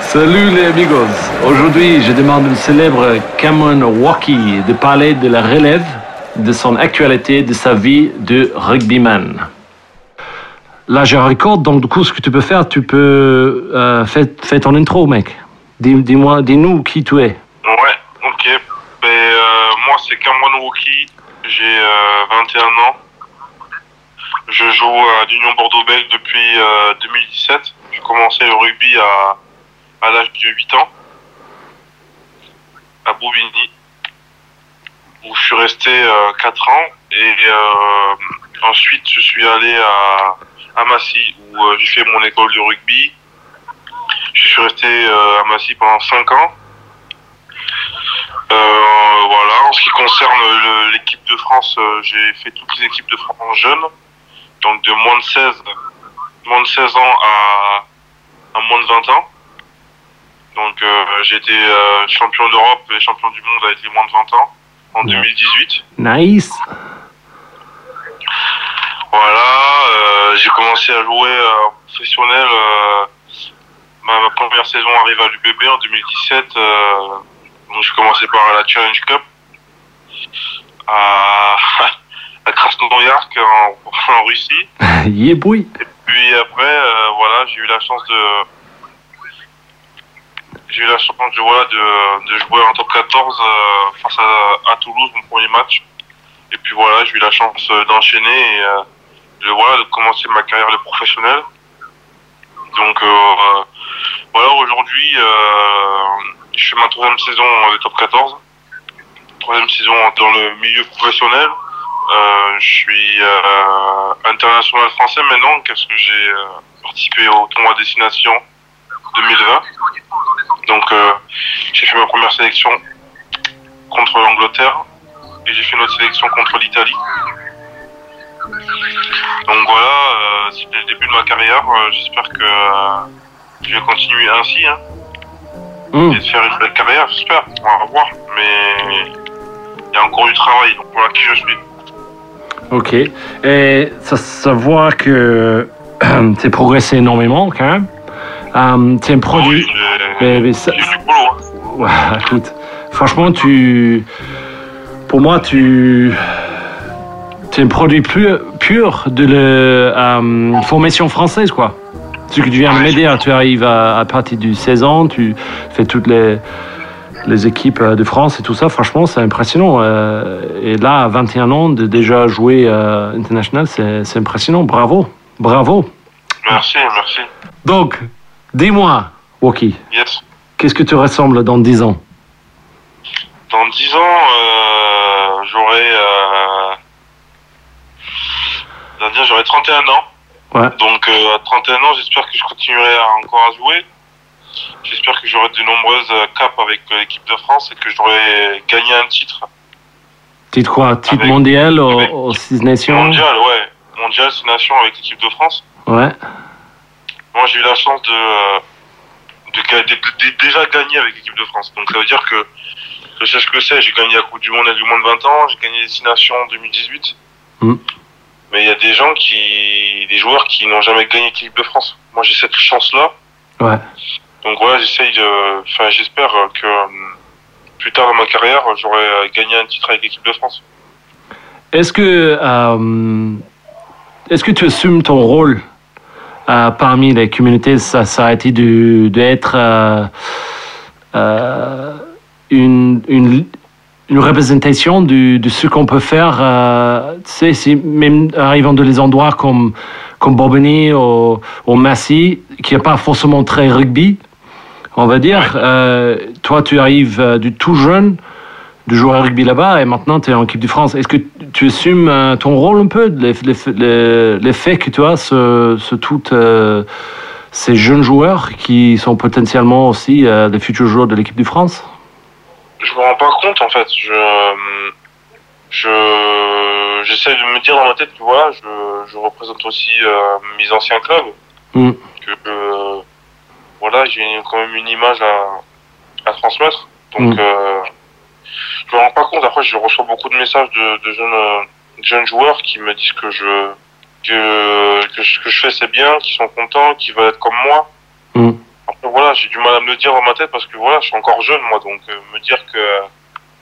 Salut les amigos. Aujourd'hui, je demande au célèbre Cameron Walkie de parler de la relève, de son actualité, de sa vie de rugbyman. Là, j'ai un record, donc du coup, ce que tu peux faire, tu peux euh, faire, ton intro, mec. Dis- Dis-moi, dis-nous qui tu es. Ouais, ok. Ben, euh, moi, Wookie. J'ai euh, 21 ans. Je joue à l'Union Bordeaux-Bègles depuis euh, 2017. J'ai commencé le rugby à, à l'âge de 8 ans, à Bouvigny, où je suis resté euh, 4 ans. Et euh, ensuite, je suis allé à, à Massy, où euh, j'ai fait mon école de rugby. Je suis resté euh, à Massy pendant 5 ans. Euh, voilà, en ce qui concerne l'équipe de France, euh, j'ai fait toutes les équipes de France jeunes, donc de moins de 16, moins de 16 ans à, à moins de 20 ans. Donc euh, j'ai été euh, champion d'Europe et champion du monde avec les moins de 20 ans en Ouais. 2018. Nice. Voilà, euh, j'ai commencé à jouer professionnel. ma, ma première saison arrive à l'UBB en 2017. Donc j'ai commencé par la Challenge Cup à, à Krasnoyarsk en, en Russie. boy. Puis après, euh, voilà, j'ai eu la chance de j'ai eu la chance de, voilà, de, de jouer en top 14 euh, face à, à Toulouse, mon premier match. Et puis voilà, j'ai eu la chance euh, d'enchaîner et euh, de, voilà, de commencer ma carrière de professionnel. Donc euh, voilà, aujourd'hui, euh, je fais ma troisième saison de top 14. Troisième saison dans le milieu professionnel. Euh, je suis euh, international français maintenant parce que j'ai euh, participé au tournoi destination 2020. Donc euh, j'ai fait ma première sélection contre l'Angleterre et j'ai fait une autre sélection contre l'Italie. Donc voilà, euh, c'est le début de ma carrière. Euh, J'espère que je vais continuer ainsi hein, Et de faire une belle carrière, j'espère. On va voir. Mais il y a encore du travail. Donc voilà qui je suis. Ok. Et ça, ça voit que tu as progressé énormément quand même. Euh, tu es un produit. Oui, Mais- mais ça- du boulot. hein. Ouais, écoute, franchement, tu. Pour moi, tu. Tu es un produit pur, pur de la euh, formation française, quoi. Que tu viens de me dire, tu arrives à, à partir du 16 ans, tu fais toutes les, les équipes euh, de France et tout ça, franchement, c'est impressionnant. Euh, et là, à 21 ans, de déjà jouer euh, international, c'est impressionnant. Bravo, bravo. Merci, merci. Donc, dis-moi, Wookie, Yes. qu'est-ce que tu ressembles dans 10 ans? Dans 10 ans, euh, j'aurai. J'aurai 31 ans. Ouais. Donc, euh, à 31 ans, j'espère que je continuerai à, encore à jouer. J'espère que j'aurai de nombreuses euh, capes avec euh, l'équipe de France et que j'aurai gagné un titre Titre quoi? Titre Avec- mondial aux Six Nations? Mondial, ouais. Mondial, c'est nation avec l'équipe de France. Ouais. Moi, j'ai eu la chance de, euh, de, déjà gagner avec l'équipe de France. Donc, ça veut dire que je sais ce que c'est. J'ai gagné la Coupe du Monde avec du moins de 20 ans. J'ai gagné les Six Nations en 2018. Mm. Mais il y a des gens qui, des joueurs qui n'ont jamais gagné l'équipe de France. Moi, j'ai cette chance-là. Ouais. Donc, voilà, j'essaye de, enfin, j'espère que euh, plus tard dans ma carrière, j'aurai euh, gagné un titre avec l'équipe de France. Est-ce que, euh, est-ce que tu assumes ton rôle euh, parmi les communautés Ça, ça a été de- d'être euh, une, une, une représentation de, de ce qu'on peut faire. euh, tu sais, même arrivant de les endroits comme, comme ou, ou Massy, qui n'est pas forcément très rugby, on va dire. euh, toi, tu arrives euh, du tout jeune de jouer à rugby là-bas et maintenant tu es en équipe de France. Est-ce que tu assumes ton rôle un peu, l'effet que tu as tout, euh, ces jeunes joueurs qui sont potentiellement aussi des futurs joueurs de l'équipe de France? Je me rends pas compte en fait. Je, je, j'essaie de me dire dans ma tête que voilà, je, je représente aussi mes anciens clubs. Mm. Que voilà, j'ai quand même une image à, à transmettre. Donc, Mm. euh, je me rends pas compte. Après, je reçois beaucoup de messages de, de jeunes, euh, jeunes joueurs qui me disent que je que, que ce que je fais c'est bien, qu'ils sont contents, qu'ils veulent être comme moi. Mm. Voilà, j'ai du mal à me le dire dans ma tête parce que voilà, je suis encore jeune moi, donc euh, me dire que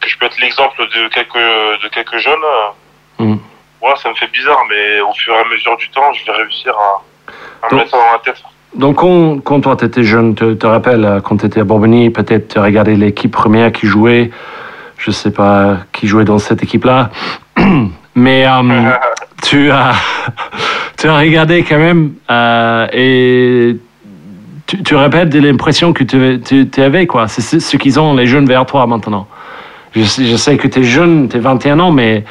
que je peux être l'exemple de quelques de quelques jeunes, euh, Mm. voilà, ça me fait bizarre, mais au fur et à mesure du temps, je vais réussir à, à me Donc- mettre ça dans la tête. Donc, quand, quand toi, tu étais jeune, tu te rappelles, euh, quand tu étais à Bourbonny, peut-être tu regardais l'équipe première qui jouait, je sais pas qui jouait dans cette équipe-là, mais euh, tu, as, tu as regardé quand même euh, et tu, tu répètes l'impression que tu, tu, tu avais, quoi. C'est ce ce qu'ils ont, les jeunes vers toi maintenant. Je sais, je sais que tu es jeune, tu as 21 ans, mais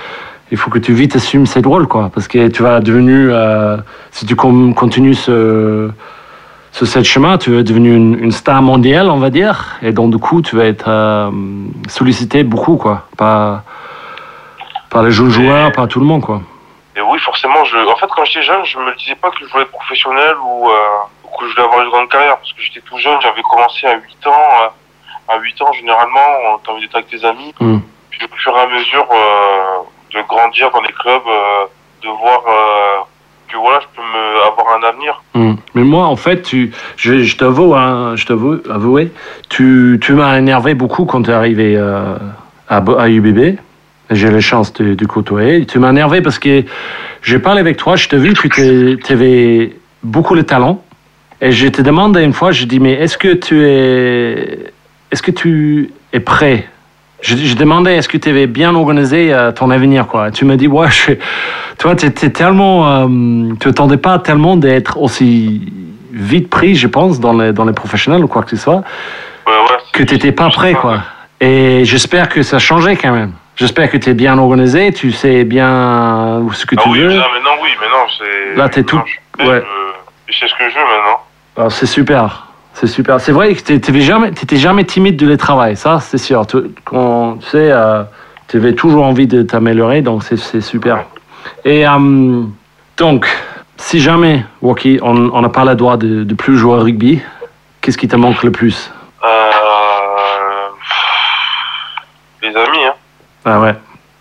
il faut que tu vite assumes ces rôles, quoi. Parce que tu vas devenir, euh, si tu continues ce, sur ce chemin, tu es devenu une, une star mondiale, on va dire. Et donc, du coup, tu vas être euh, sollicité beaucoup, quoi. Par, par les jeunes joueurs, par tout le monde, quoi. Et oui, forcément, je... en fait, quand j'étais jeune, je me disais pas que je voulais être professionnel ou, euh, ou que je voulais avoir une grande carrière. Parce que j'étais tout jeune, j'avais commencé à 8 ans. euh, À 8 ans, généralement, t'as envie d'être avec tes amis. Mm. Puis au fur et à mesure euh, de grandir dans les clubs, euh, de voir euh, que voilà, je peux me avoir un avenir. Mm. Mais moi, en fait, tu, je, je t'avoue, hein, je t'avoue, avouer, tu, tu m'as énervé beaucoup quand tu es arrivé à, à UBB. J'ai la chance de, de côtoyer. Tu m'as énervé parce que j'ai parlé avec toi, je t'ai vu que tu avais beaucoup de talent. Et je te demandé une fois, je dis, mais est-ce que tu es, est-ce que tu es prêt? Je, je demandais, est-ce que tu avais bien organisé euh, ton avenir, quoi? Tu m'as dit, ouais, je, toi, tu étais tellement, euh, tu attendais pas tellement d'être aussi vite pris, je pense, dans les, dans les professionnels ou quoi que ce soit, Ouais, ouais, que tu n'étais pas prêt, quoi. Et j'espère que ça a changé quand même. J'espère que tu es bien organisé, tu sais bien ce que Ah tu oui, veux. mais non, maintenant, oui, maintenant, c'est. Là, t'es tout- maintenant, Je, sais, ouais. je- je sais ce que je veux maintenant. Alors, c'est super. C'est super. C'est vrai que tu n'étais jamais, t'étais jamais timide de les travailler, ça, c'est sûr. Tu, quand, tu sais, tu avais toujours envie de t'améliorer, donc c'est super. Et euh, donc, si jamais, Waki, on n'a pas le droit de, de plus jouer au rugby, qu'est-ce qui te manque le plus? Euh, les amis, hein. Ah ouais.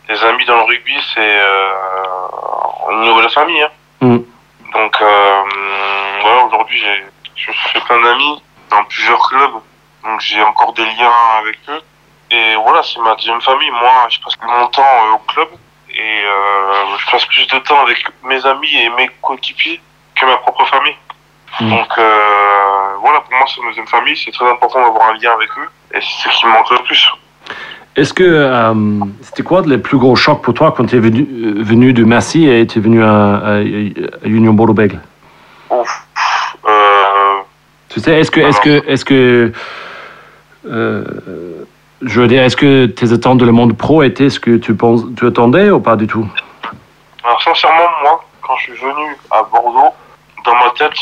Les amis dans le rugby, c'est euh, au niveau de la famille. Hein. Mm. Donc, euh, aujourd'hui, j'ai, je me suis fait plein d'amis dans plusieurs clubs. Donc, j'ai encore des liens avec eux. Et voilà, c'est ma deuxième famille. Moi, je passe mon temps euh, au club. Et euh, je passe plus de temps avec mes amis et mes coéquipiers que ma propre famille. Mm. Donc, euh, voilà, pour moi, c'est ma deuxième famille. C'est très important d'avoir un lien avec eux. Et c'est ce qui me manque le plus. Est-ce que euh, c'était quoi le plus gros choc pour toi quand tu es venu, venu de Massy et tu es venu à, à- à Union Bordeaux-Bègles Ouf. Tu sais, est-ce que, est-ce que, est-ce que, euh, je veux dire, est-ce que tes attentes de le monde pro étaient ce que tu penses, tu attendais ou pas du tout? Alors sincèrement, moi, quand je suis venu à Bordeaux, dans ma tête,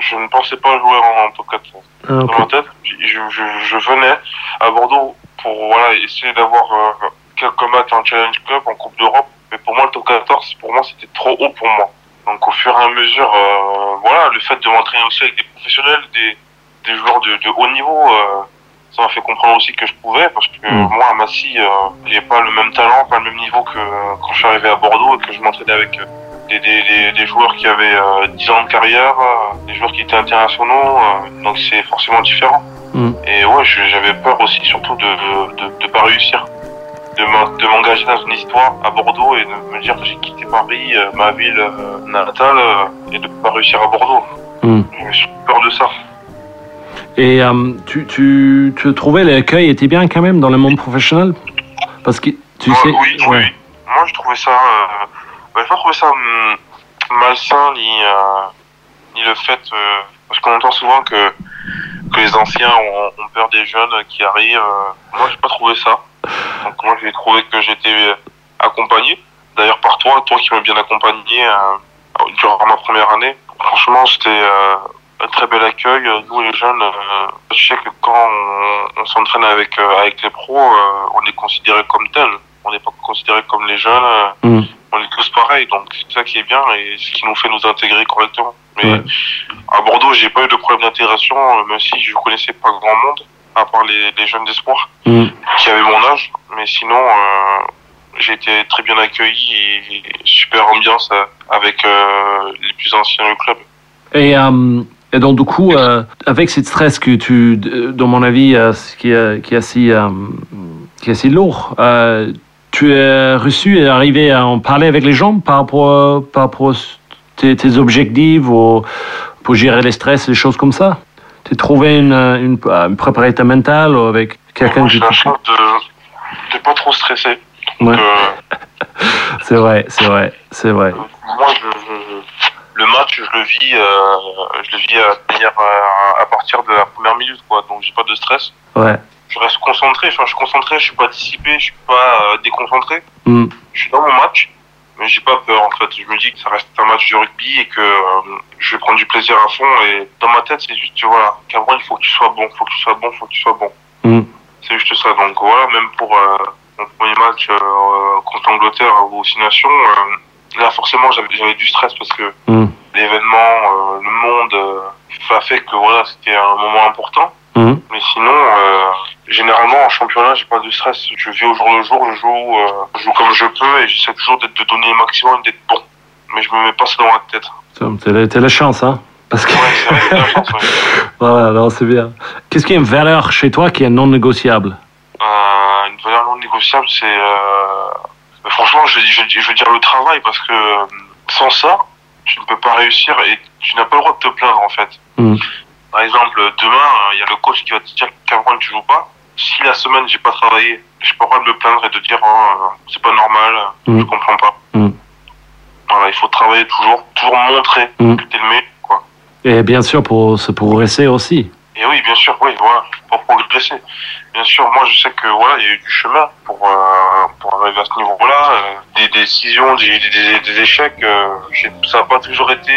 je ne pensais pas jouer en, top 4. Ah, Dans ok. ma tête, je, je, je venais à Bordeaux pour voilà, essayer d'avoir euh, quelques matchs en Challenge Club, en Coupe d'Europe. Mais pour moi, le top 14, pour moi, c'était trop haut pour moi. Donc au fur et à mesure, euh, voilà, le fait de m'entraîner aussi avec des professionnels, des, des joueurs de, de haut niveau, euh, ça m'a fait comprendre aussi que je pouvais, parce que Mm. moi, à Massy, euh, j'ai pas le même talent, pas le même niveau que euh, quand je suis arrivé à Bordeaux et que je m'entraînais avec des, des, des, des joueurs qui avaient euh, 10 ans de carrière, des joueurs qui étaient internationaux, donc c'est forcément différent. Mm. Et ouais, j'avais peur aussi surtout de de, de pas réussir, de m'en- de m'engager dans une histoire à Bordeaux et de me dire que j'ai quitté Paris, euh, ma ville euh, natale, euh, et de pas réussir à Bordeaux. Mm. J'ai peur de ça. Et euh, tu, tu, tu trouvais l'accueil était bien quand même dans le monde professionnel? Parce que tu Ah, sais. oui, oui, ouais. oui. Moi, je trouvais ça. Euh, bah, pas trouvé ça hum, malsain ni ni le fait parce qu'on entend souvent que que les anciens ont, ont peur des jeunes qui arrivent. moi, j'ai pas trouvé ça. Donc moi j'ai trouvé que j'étais accompagné. D'ailleurs par toi, toi qui m'as bien accompagné euh, durant ma première année. Franchement c'était euh, un très bel accueil. Nous les jeunes, euh, je sais que quand on, on s'entraîne avec avec les pros, on est considéré comme tels. On n'est pas considéré comme les jeunes. Mm. On est tous pareils, donc c'est ça qui est bien et ce qui nous fait nous intégrer correctement. Mais Ouais. à Bordeaux, j'ai pas eu de problème d'intégration, même si je connaissais pas grand monde, à part les, les jeunes d'espoir Mm. qui avaient mon âge. Mais sinon, euh, j'ai été très bien accueilli et, super ambiance euh, avec euh, les plus anciens du club. Et, euh, et donc, du coup, avec ce stress que tu, dans mon avis, qui, est, qui, est assez, qui est assez lourd, tu as reçu et arrivé à en parler avec les gens par rapport, à- par rapport à tes, tes objectifs ou pour gérer les stress, les choses comme ça? Tu as trouvé une, une, une préparation mentale ou avec quelqu'un qui j'ai la chance de, de pas trop stresser. Ouais. Euh, C'est vrai, c'est vrai, c'est vrai. moi, je, je- le match, je le vis, euh, je le vis à, euh, partir de la première minute, quoi. Donc, j'ai pas de stress. Ouais. Je reste concentré. Enfin, je suis concentré. Je suis pas dissipé. Je suis pas euh, déconcentré. Mm. Je suis dans mon match, mais j'ai pas peur. En fait, je me dis que ça reste un match de rugby et que euh, je vais prendre du plaisir à fond. Et dans ma tête, c'est juste, voilà, Cameroun, il faut que tu sois bon, faut que tu sois bon, faut que tu sois bon. Mm. C'est juste ça. Donc voilà, même pour euh, mon premier match euh, contre l'Angleterre aux Six Nations, euh, là forcément j'avais du stress parce que Mm. l'événement, euh, le monde, euh, a fait que voilà, c'était un moment important. Mm. Mais sinon, euh, généralement en championnat, j'ai pas de stress. Je vis au jour le jour, je joue, euh, je joue comme je peux et j'essaie toujours d'être de donner le maximum, d'être bon. Mais je me mets pas ça dans la tête. T'as la, t'as la chance, hein Parce que... Ouais, c'est vrai, c'est la chance. ouais. Voilà, non, c'est bien. Qu'est-ce qui est une valeur chez toi qui est non négociable? Euh, une valeur non négociable, c'est euh, franchement, je, je, je veux dire le travail parce que euh, sans ça, tu ne peux pas réussir et tu n'as pas le droit de te plaindre en fait. Mm. Par exemple, demain, il y a le coach qui va te dire Cameroun, tu joues pas. Si la semaine j'ai pas travaillé, j'ai pas le droit de me plaindre et de dire oh, euh, c'est pas normal, Mm. je comprends pas. Mm. Voilà, il faut travailler toujours, toujours montrer Mm. que t'es le meilleur, quoi. Et bien sûr, pour se progresser aussi. Et oui, bien sûr, oui, voilà, pour progresser. Bien sûr, moi je sais que voilà, il y a eu du chemin pour euh, pour arriver à ce niveau-là, euh, des décisions, des, des, des, échecs, euh, ça n'a pas toujours été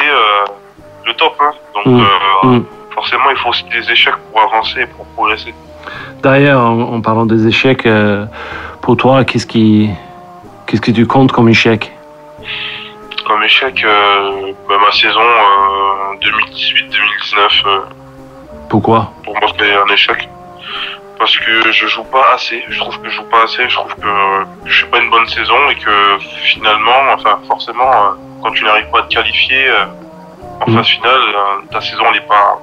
le top. Hein. Donc Mm. Mm. forcément, il faut aussi des échecs pour avancer, et pour progresser. D'ailleurs, en, en parlant des échecs, euh, pour toi, qu'est-ce qui, qu'est-ce que tu comptes comme échec? Comme échec, euh, bah, ma saison euh, 2018-2019, euh, Pourquoi? Pour moi c'est un échec. Parce que je joue pas assez, je trouve que je joue pas assez, je trouve que je fais pas une bonne saison et que finalement, enfin forcément, quand tu n'arrives pas à te qualifier en Mm. phase finale, ta saison elle est pas,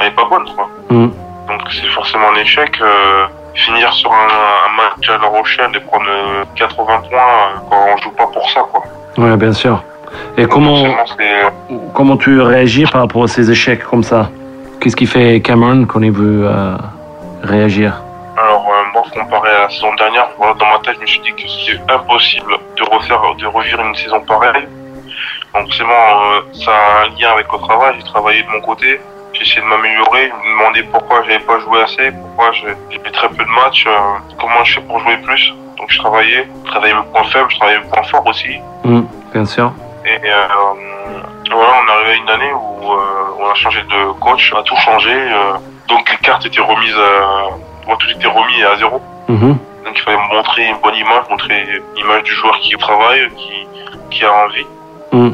elle est pas bonne quoi. Mm. Donc c'est forcément un échec. euh, finir sur un, un match à La Rochelle et prendre euh, 80 points euh, quand on joue pas pour ça quoi. Ouais, bien sûr. Et Donc, comment, c'est comment tu réagis par rapport à ces échecs comme ça? Qu'est-ce qui fait Cameron qu'on ait vu euh, réagir? Alors euh, moi, comparé à la saison dernière, voilà, dans ma tête, je me suis dit que c'est impossible de refaire, de revivre une saison pareille. Donc forcément, euh, ça a un lien avec le travail. J'ai travaillé de mon côté, j'ai essayé de m'améliorer, me demander pourquoi j'avais pas joué assez, pourquoi j'ai fait très peu de matchs, euh, comment je fais pour jouer plus. Donc je travaillais, je travaillais mes points faibles, je travaillais mes points forts aussi. Mm, Bien sûr. Et euh, voilà, on est arrivé à une année où euh, on a changé de coach, on a tout changé. donc les cartes étaient remises, à, tout était remis à zéro. Mhm. Donc il fallait montrer une bonne image, montrer l'image du joueur qui travaille, qui, qui a envie. Mm.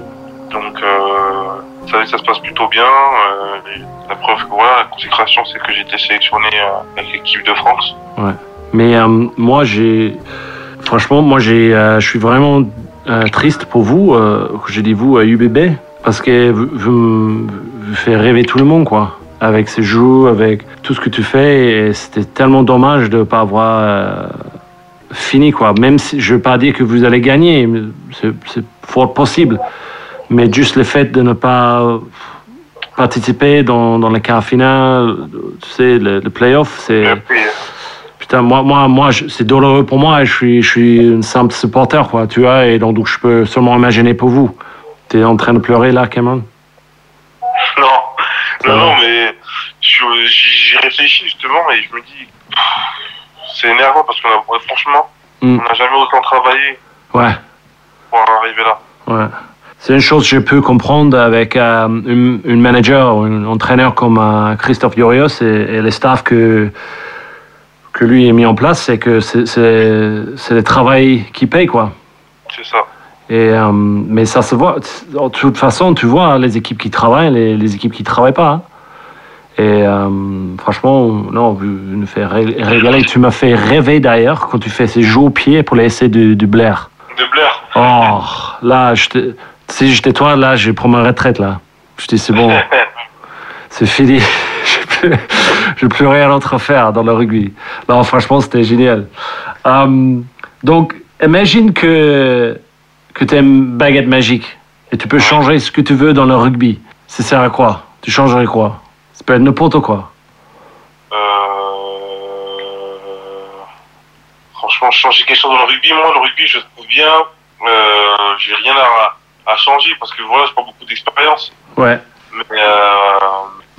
Donc euh, ça, ça se passe plutôt bien. euh, la preuve que voilà, la consécration, c'est que j'ai été sélectionné euh, avec l'équipe de France. Mais euh, moi, j'ai. Franchement, moi, j'ai, euh, je suis vraiment triste pour vous, j'ai dit vous à UBB, parce que vous, vous, faites rêver tout le monde, quoi. Avec ces jeux, avec tout ce que tu fais, c'était tellement dommage de ne pas avoir fini, quoi. Même si je ne veux pas dire que vous allez gagner, c'est fort possible. Mais juste le fait de ne pas participer dans, dans le quart final, tu sais, le, le playoff, c'est. Putain, moi, moi, moi c'est douloureux pour moi. et Je suis, je suis une simple supporter, quoi, tu vois, et donc, donc je peux seulement imaginer pour vous. T'es en train de pleurer là, Cameron non, non, mais j'y réfléchis justement et je me dis, c'est énervant parce qu'on a, franchement, Mm. On n'a jamais autant travaillé Ouais. pour arriver là. Ouais. C'est une chose que je peux comprendre avec euh, un, un manager ou un entraîneur comme euh, Christophe Yorios et, et les staffs que, que lui a mis en place, c'est que c'est- le travail qui paye, quoi. C'est ça. Et, euh, mais ça se voit. De toute façon, tu vois les équipes qui travaillent, les, les équipes qui travaillent pas. hein. Et euh, franchement, non, vous nous fait ré- régaler. Tu m'as fait rêver d'ailleurs quand tu fais ces jeux au pied pour les essais de, de Blair. De Blair. Oh, là, je te- si j'étais toi, là, je prends ma retraite, là. Je dis, c'est bon, c'est fini. J'ai plus, j'ai plus rien d'autre à faire dans le rugby. Non, franchement, c'était génial. Euh, donc, imagine que, que tu une baguette magique et tu peux changer ce que tu veux dans le rugby. Ça sert à quoi? Tu changerais quoi? Ça peut être n'importe quoi. Euh... Franchement, changer quelque chose dans le rugby, moi, le rugby, je trouve bien. Euh, j'ai rien à, à changer parce que voilà, j'ai pas beaucoup d'expérience. Ouais. Mais euh...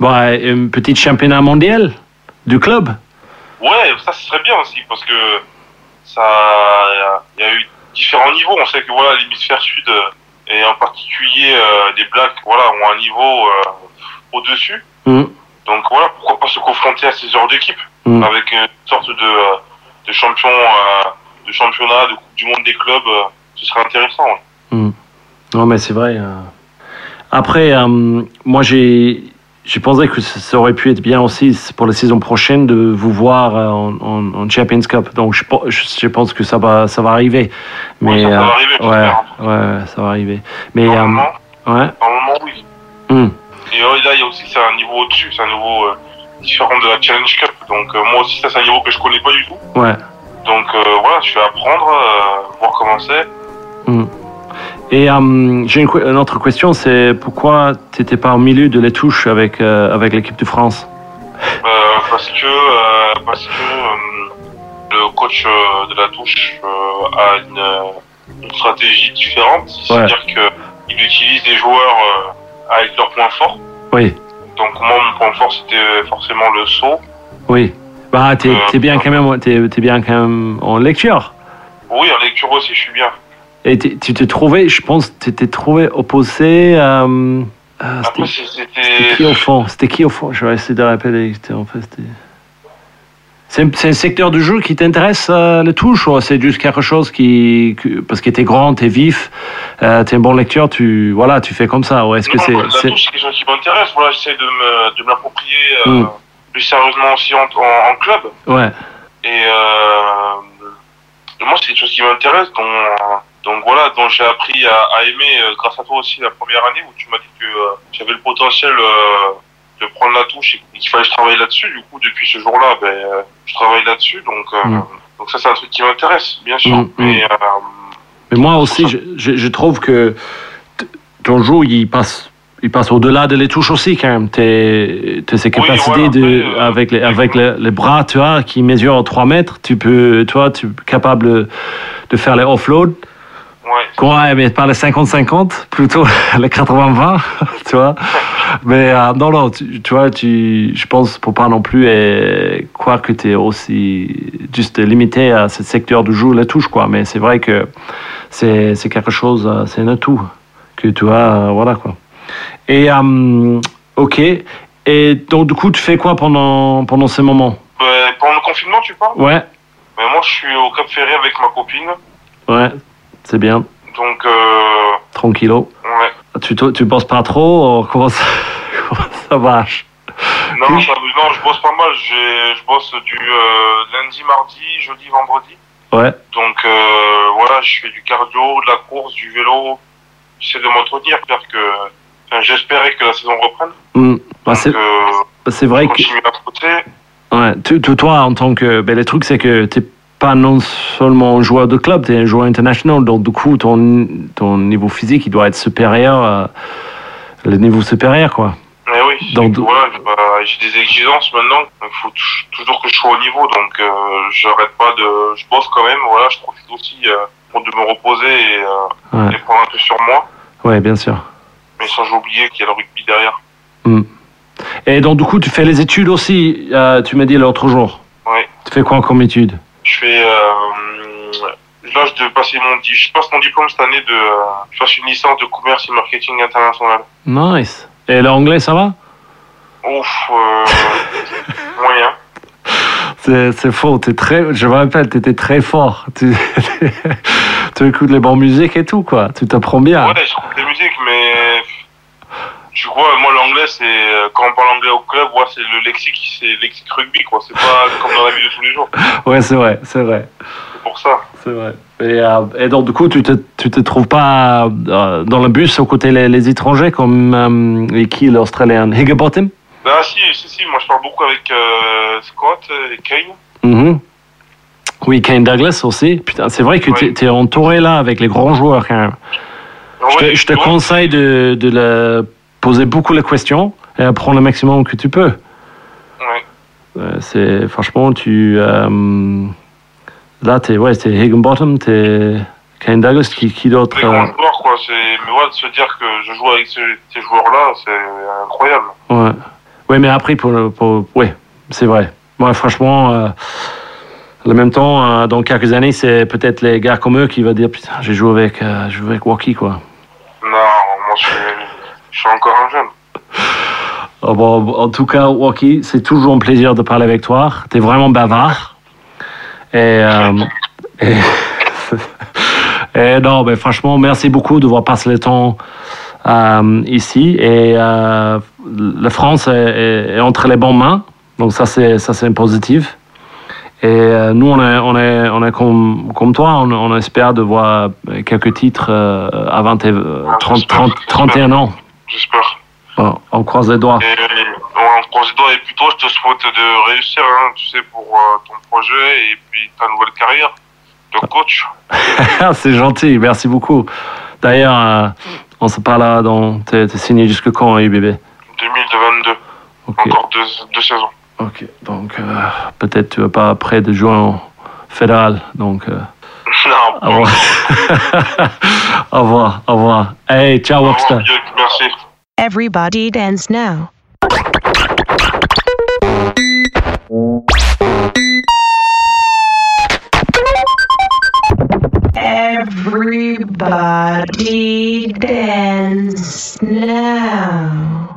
Bon, un petit championnat mondial du club ouais, ça, ce serait bien aussi parce que ça, il y a eu différents niveaux. On sait que voilà, l'hémisphère sud euh, et en particulier euh, les Blacks, voilà, ont un niveau euh, au-dessus. Mhm. Donc voilà, pourquoi pas se confronter à ces genres d'équipes Mhm. avec une sorte de, euh, de champion, euh, de championnat, de coupe du monde des clubs, euh, ce serait intéressant. ouais. Non, mais c'est vrai. euh. Après, euh, moi, j'ai, j'ai pensé que ça aurait pu être bien aussi pour la saison prochaine de vous voir euh, en, en- en Champions Cup. Donc, je, pe- je, je pense que ça va, ça va arriver. Oui, ça, ça euh, va arriver, ouais, j'espère. ouais, ouais, ça va arriver. Mais, euh, Normalement, ouais. oui. Hmm. Et là, il y a aussi c'est un niveau au-dessus, c'est un niveau différent de la Challenge Cup. Donc moi aussi, ça c'est un niveau que je connais pas du tout. Ouais. Donc voilà, je vais apprendre, voir comment c'est. Et euh, j'ai une, autre question, c'est pourquoi tu n'étais pas au milieu de les touches avec, euh, avec l'équipe de France? Euh, parce que parce que le coach de la touche a une, une stratégie différente, c'est-à-dire que il utilise des joueurs avec leurs points forts. Oui, Donc moi, mon point fort, c'était forcément le saut. oui. Bah, t'es, bien quand même, bien quand même en lecture. Oui, en lecture aussi, je suis bien. Et tu t'es trouvé, je pense, tu t'es trouvé opposé à. euh, ah, c'était, qui au fond? C'était qui au fond? Je vais essayer de rappeler. En fait, c'est, un, secteur du jeu qui t'intéresse, euh, le touche, ou c'est juste quelque chose qui. parce que t'es grand, t'es vif, euh, t'es un bon lecteur, tu, voilà, tu fais comme ça Ou est-ce que c'est. la touche, c'est quelque chose qui m'intéresse. Voilà, j'essaie de me, de me l'approprier euh, Mm. plus sérieusement aussi en, en, en club. Ouais, Et euh, moi, c'est quelque chose qui m'intéresse. Donc, donc voilà, dont j'ai appris à, à aimer euh, grâce à toi aussi la première année où tu m'as dit que euh, j'avais le potentiel euh, de prendre la touche et qu'il fallait que je travaille là-dessus. Du coup, depuis ce jour-là, ben, je travaille là-dessus. Donc, Mm. donc ça, c'est un truc qui m'intéresse, bien sûr. Mm, mm. Mais Mais moi aussi, je, je, je trouve que ton jeu, il passe, il passe au-delà de les touches aussi, quand même. T'es, Oui, capacités voilà, de, après, avec, les, avec les, les bras, tu vois, qui mesurent 3 mètres. Tu peux, toi, tu es capable de faire les offloads. Ouais. Ouais, mais pas les 50-50, plutôt les 80-20, tu vois. Mais euh, non, non, tu, tu vois, tu, je pense pour pas non plus euh, croire que tu es aussi juste limité à ce secteur du jeu, la touche, quoi. Mais c'est vrai que c'est c'est quelque chose, euh, c'est un atout que tu as, euh, voilà, quoi. Et, euh, ok. Et donc, du coup, tu fais quoi pendant, pendant ces moments? Ben, pendant le confinement, tu parles? Ouais, Mais moi, je suis au Cap Ferré avec ma copine. ouais, c'est bien, Donc, euh, tranquillo. ouais. Tu, tu bosses pas trop Comment ça, comment ça marche? Non, ça- non, je bosse pas mal. Je bosse du euh, lundi, mardi, jeudi, vendredi. Ouais, Donc euh, voilà, je fais du cardio, de la course, du vélo. J'essaie de m'entretenir, j'espère que. Enfin, j'espérais que la saison reprenne. Hmm. Bah, c'est euh, vrai je que à ouais, tu- tu- toi, en tant que. Ben, le truc, c'est que tu pas non seulement un joueur de club, tu es un joueur international. Donc, du coup, ton, ton niveau physique, il doit être supérieur à le niveau supérieur, quoi. Mais oui, c'est Donc- voilà, j'ai bah, j'ai des exigences maintenant. Il faut tou- toujours que je sois au niveau, donc euh, j'arrête pas de. Je bosse quand même, voilà, je profite aussi euh, pour de me reposer et, euh, Ouais, et prendre un peu sur moi. ouais bien sûr. Mais sans oublier qu'il y a le rugby derrière. Et donc, du coup, tu fais les études aussi, euh, tu m'as dit l'autre jour. Oui. Tu fais quoi comme études Je fais euh, là, je passer mon, je passe mon diplôme cette année de, je fasse une licence de commerce et marketing international. Nice. Et l'anglais, ça va? Ouf, euh, moyen. C'est faux. Es très, je me rappelle, tu étais très fort. Tu, tu écoutes les bonnes musiques et tout, quoi. Tu t'apprends bien. Ouais, j'écoute des musiques, mais tu vois, moi l'anglais, c'est euh, quand on parle anglais au club, ouais, c'est le lexique, c'est le lexique rugby, quoi. C'est pas comme dans la vie de tous les jours. Ouais, c'est vrai, c'est vrai. C'est pour ça. C'est vrai. Et, euh, et donc, du coup, tu te, tu te trouves pas euh, dans le bus aux côtés les, les étrangers comme euh, et qui l'Australien? Higginbottom Ah si, si, si, moi je parle beaucoup avec Scott et Kane. Mhm. Oui, Kane Douglas aussi. Putain, c'est vrai que Oui. tu es entouré là avec les grands joueurs quand même. Je te, je conseille de, de le- poser beaucoup de questions et apprendre le maximum que tu peux. Ouais. Euh, c'est franchement tu euh, là t'es ouais t'es Higginbottom t'es Kane Douglas qui, qui d'autre Les euh, joueurs, quoi. C'est, mais ouais, de se dire que je joue avec ces, ces joueurs-là, c'est incroyable. Ouais. Ouais, mais après, pour, pour, ouais, c'est vrai. Moi, franchement, euh, en même temps, euh, dans quelques années, c'est peut-être les gars comme eux qui vont dire Putain, j'ai joué avec, euh, j'ai joué avec Walkie, quoi. Non, moi je suis, je suis encore un jeune. Ah bon, en tout cas, Walkie, c'est toujours un plaisir de parler avec toi. Tu es vraiment bavard. Et, euh, et, et non, ben, franchement, merci beaucoup de voir passer le temps euh, ici. Et euh, la France est, entre les bonnes mains. Donc ça, c'est ça, c'est positif. Et nous, on est, on est, on est comme, comme toi, on, on espère de voir quelques titres avant tes euh, 30, 30, 31 ans. J'espère. On croise les doigts. Et on croise les doigts. Et toi, je te souhaite de réussir, hein, tu sais, pour euh, ton projet et puis ta nouvelle carrière de coach. C'est gentil, merci beaucoup. D'ailleurs, euh, on se parle dans. T'es signé jusque quand UBB 2022. Ok, Encore deux, deux saisons. ok. Donc, euh, peut-être tu vas pas près de jouer en fédéral. Donc, euh, Non. Au revoir. au revoir. Au revoir. Hey, ciao, Merci. Everybody dance now. Everybody dance now.